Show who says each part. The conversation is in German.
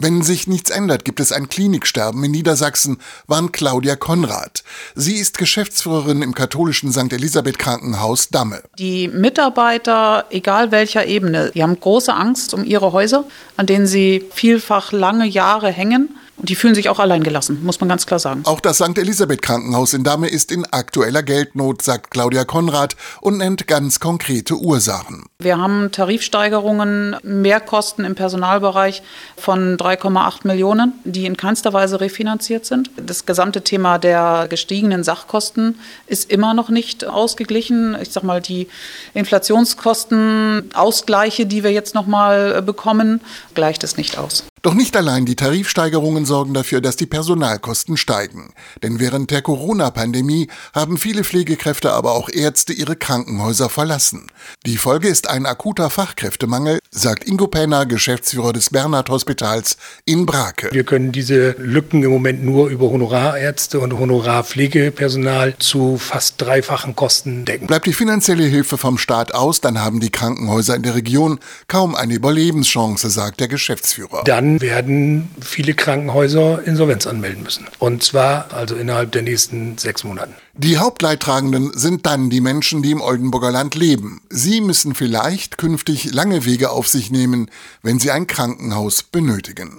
Speaker 1: Wenn sich nichts ändert, gibt es ein Kliniksterben in Niedersachsen, warnt Claudia Konrad. Sie ist Geschäftsführerin im katholischen St. Elisabeth Krankenhaus Damme.
Speaker 2: Die Mitarbeiter, egal welcher Ebene, die haben große Angst um ihre Häuser, an denen sie vielfach lange Jahre hängen. Und die fühlen sich auch alleingelassen, muss man ganz klar sagen.
Speaker 1: Auch das St. Elisabeth Krankenhaus in Damme ist in aktueller Geldnot, sagt Claudia Konrad und nennt ganz konkrete Ursachen.
Speaker 2: Wir haben Tarifsteigerungen, Mehrkosten im Personalbereich von 3,8 Millionen, die in keinster Weise refinanziert sind. Das gesamte Thema der gestiegenen Sachkosten ist immer noch nicht ausgeglichen. Ich sag mal, die Inflationskostenausgleiche, die wir jetzt noch mal bekommen, gleicht es nicht aus.
Speaker 1: Doch nicht allein die Tarifsteigerungen sorgen dafür, dass die Personalkosten steigen. Denn während der Corona-Pandemie haben viele Pflegekräfte, aber auch Ärzte ihre Krankenhäuser verlassen. Die Folge ist ein akuter Fachkräftemangel, sagt Ingo Penner, Geschäftsführer des Bernhard Hospitals in Brake.
Speaker 3: Wir können diese Lücken im Moment nur über Honorarärzte und Honorarpflegepersonal zu fast dreifachen Kosten decken.
Speaker 1: Bleibt die finanzielle Hilfe vom Staat aus, dann haben die Krankenhäuser in der Region kaum eine Überlebenschance, sagt der Geschäftsführer.
Speaker 3: Dann werden viele Krankenhäuser Insolvenz anmelden müssen. Und zwar also innerhalb der nächsten sechs Monaten.
Speaker 1: Die Hauptleidtragenden sind dann die Menschen, die im Oldenburger Land leben. Sie müssen vielleicht künftig lange Wege auf sich nehmen, wenn sie ein Krankenhaus benötigen.